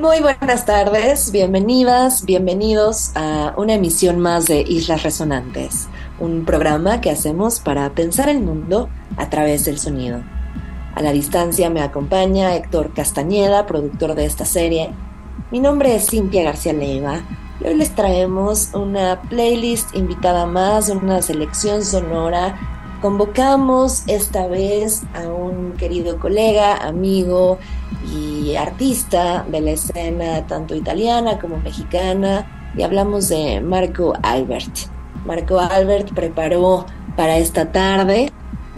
Muy buenas tardes, bienvenidas, bienvenidos a una emisión más de Islas Resonantes, un programa que hacemos para pensar el mundo a través del sonido. A la distancia me acompaña Héctor Castañeda, productor de esta serie. Mi nombre es Cintia García Leiva y hoy les traemos una playlist invitada más, una selección sonora Convocamos esta vez a un querido colega, amigo y artista de la escena tanto italiana como mexicana y hablamos de Marco Albert. Marco Albert preparó para esta tarde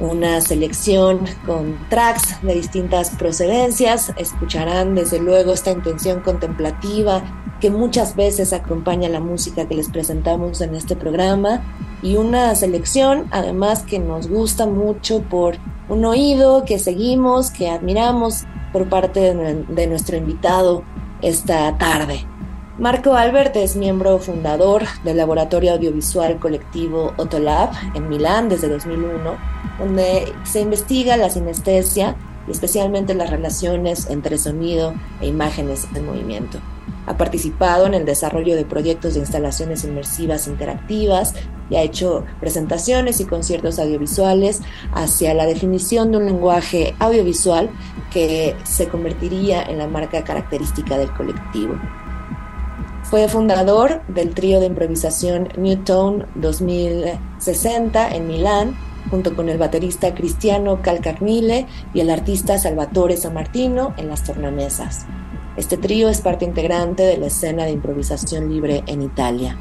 una selección con tracks de distintas procedencias. Escucharán desde luego esta intención contemplativa que muchas veces acompaña la música que les presentamos en este programa y una selección además que nos gusta mucho por un oído que seguimos, que admiramos por parte de, nuestro invitado esta tarde. Marco Albert es miembro fundador del laboratorio audiovisual colectivo Otolab en Milán desde 2001, donde se investiga la sinestesia y especialmente las relaciones entre sonido e imágenes en movimiento. Ha participado en el desarrollo de proyectos de instalaciones inmersivas interactivas y ha hecho presentaciones y conciertos audiovisuales hacia la definición de un lenguaje audiovisual que se convertiría en la marca característica del colectivo. Fue fundador del trío de improvisación Newton 2060 en Milán, junto con el baterista Cristiano Calcarnile y el artista Salvatore Sammartino en las tornamesas. Este trío es parte integrante de la escena de improvisación libre en Italia.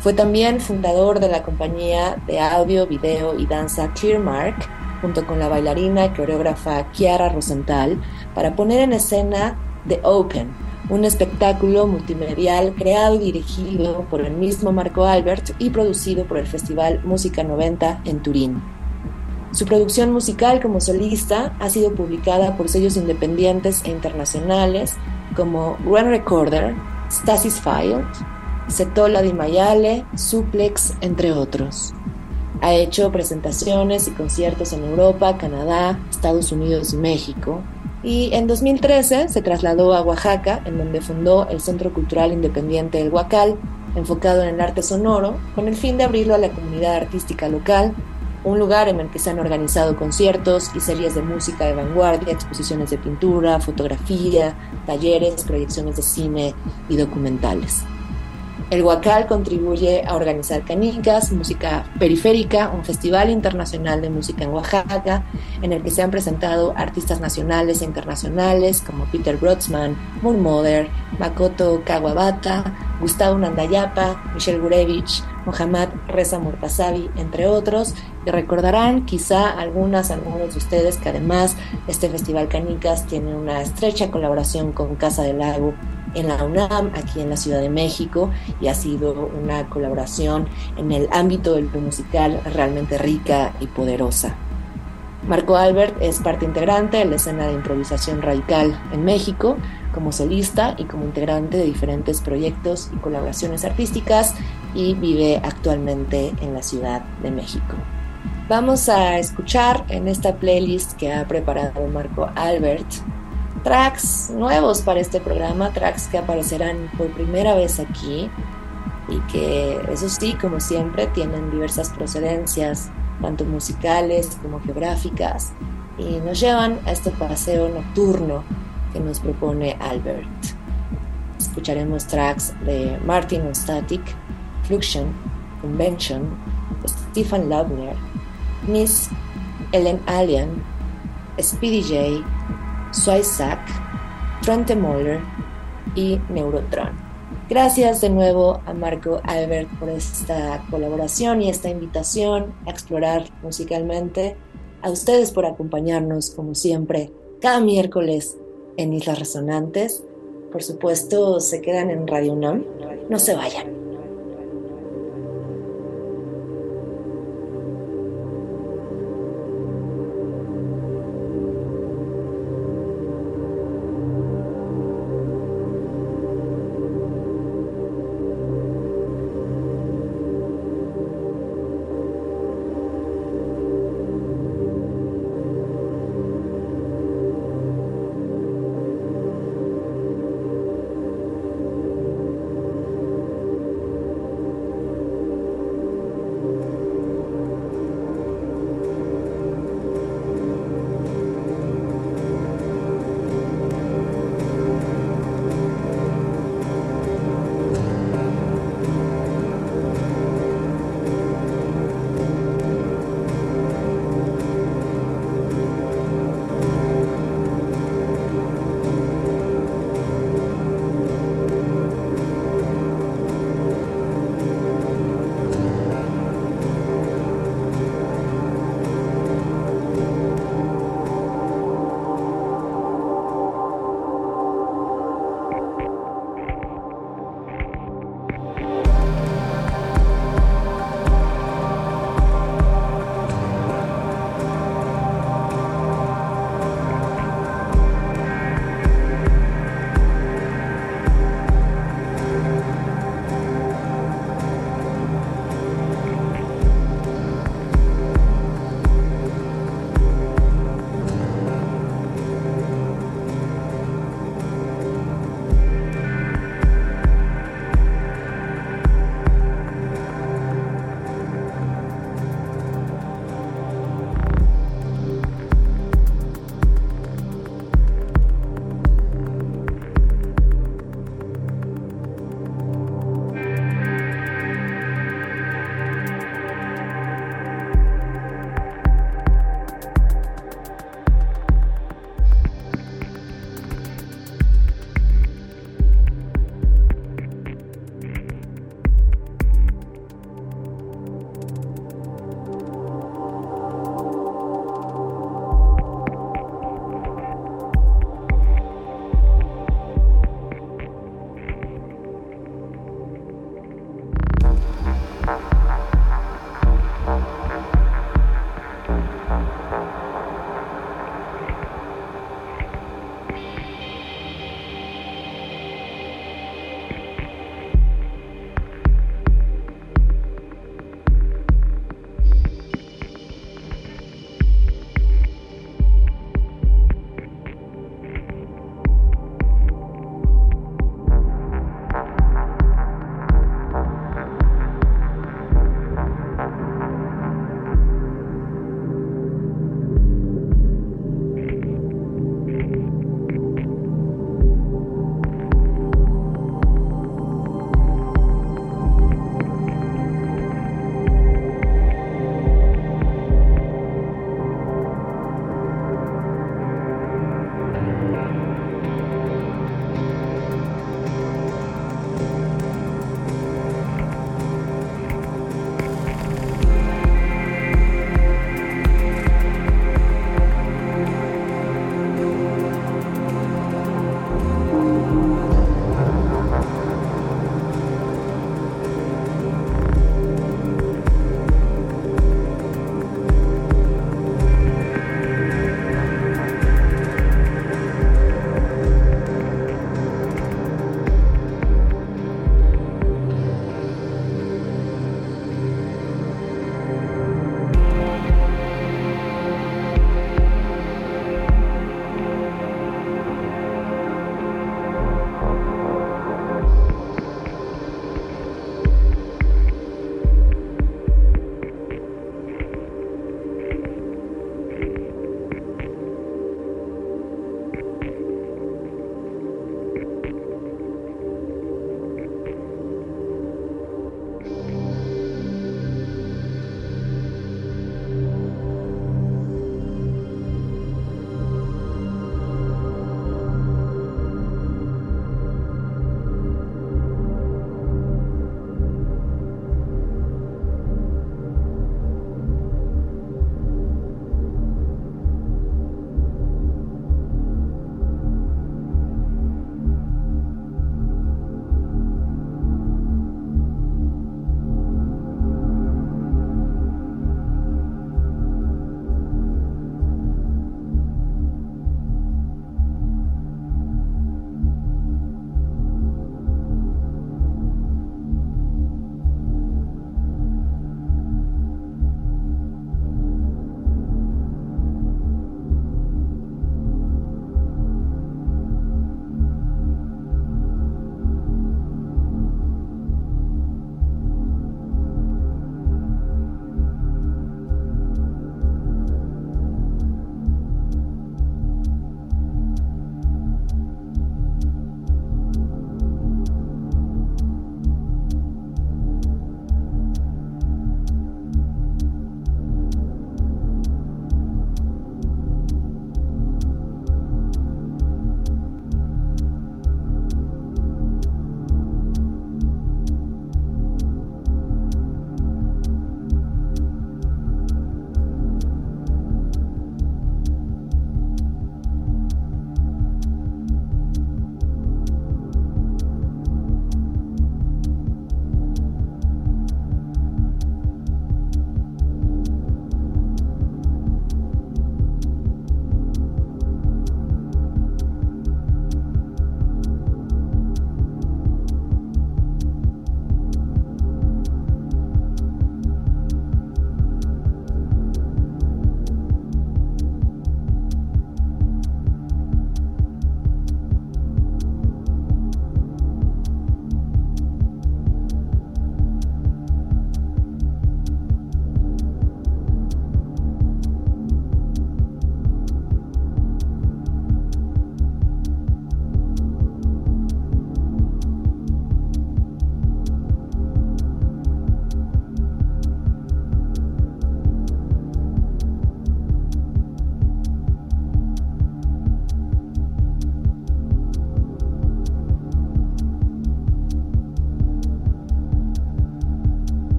Fue también fundador de la compañía de audio, video y danza Clearmark, junto con la bailarina y coreógrafa Chiara Rosenthal, para poner en escena The Open, un espectáculo multimedial creado y dirigido por el mismo Marco Albert y producido por el Festival Música 90 en Turín. Su producción musical como solista ha sido publicada por sellos independientes e internacionales como Run Recorder, Stasis Field, Setola di Mayale, Suplex, entre otros. Ha hecho presentaciones y conciertos en Europa, Canadá, Estados Unidos y México. Y en 2013 se trasladó a Oaxaca, en donde fundó el Centro Cultural Independiente del Huacal, enfocado en el arte sonoro, con el fin de abrirlo a la comunidad artística local un lugar en el que se han organizado conciertos y series de música de vanguardia, exposiciones de pintura, fotografía, talleres, proyecciones de cine y documentales. El Huacal contribuye a organizar Canicas, Música Periférica, un festival internacional de música en Oaxaca, en el que se han presentado artistas nacionales e internacionales como Peter Brodsman, Murmoder, Makoto Kawabata, Gustavo Nandayapa, Michelle Gurevich, Mohammad Reza Murtazavi, entre otros. Y recordarán quizá algunas, algunos de ustedes que además este Festival Canicas tiene una estrecha colaboración con Casa del Lago en la UNAM, aquí en la Ciudad de México, y ha sido una colaboración en el ámbito del musical realmente rica y poderosa. Marco Albert es parte integrante de la escena de improvisación radical en México, como solista y como integrante de diferentes proyectos y colaboraciones artísticas y vive actualmente en la Ciudad de México. Vamos a escuchar en esta playlist que ha preparado Marco Albert tracks nuevos para este programa, tracks que aparecerán por primera vez aquí y que, eso sí, como siempre, tienen diversas procedencias, tanto musicales como geográficas, y nos llevan a este paseo nocturno que nos propone Albert. Escucharemos tracks de Martin Static, Fluxion, Convention, Stephen Laubner, Miss Ellen Allen, Speedy J, Swisac, Trente Moller y Neurotron. Gracias de nuevo a Marco Albert por esta colaboración y esta invitación a explorar musicalmente. A ustedes por acompañarnos, como siempre, cada miércoles en Islas Resonantes. por supuesto, se quedan en Radio UNAM. No se vayan.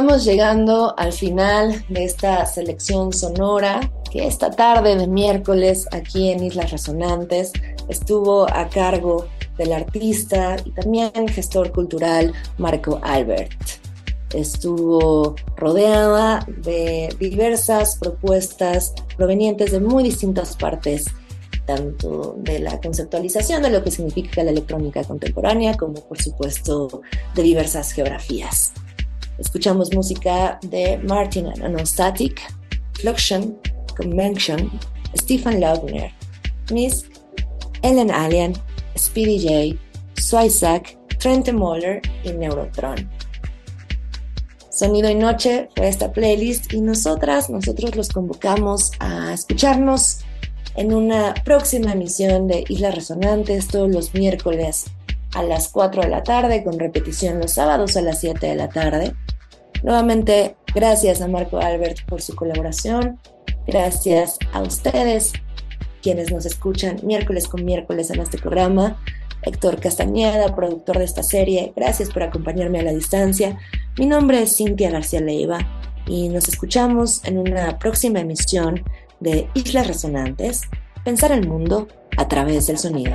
Estamos llegando al final de esta selección sonora que esta tarde de miércoles aquí en Islas Resonantes estuvo a cargo del artista y también gestor cultural Marco Albert. Estuvo rodeada de diversas propuestas provenientes de muy distintas partes, tanto de la conceptualización de lo que significa la electrónica contemporánea, como por supuesto de diversas geografías. Escuchamos música de Martin Anostatic, Fluxion, Convention, Stephen Lautner, Miss, Ellen Allen, Speedy J, Swisak, Trent Moller y Neurotron. Sonido y Noche fue esta playlist y nosotras, nosotros los convocamos a escucharnos en una próxima emisión de Islas Resonantes todos los miércoles a las 4 de la tarde, con repetición los sábados a las 7 de la tarde. Nuevamente, gracias a Marco Albert por su colaboración. Gracias a ustedes, quienes nos escuchan miércoles con miércoles en este programa. Héctor Castañeda, productor de esta serie, gracias por acompañarme a la distancia. Mi nombre es Cintia García Leiva y nos escuchamos en una próxima emisión de Islas Resonantes, Pensar el Mundo a través del sonido.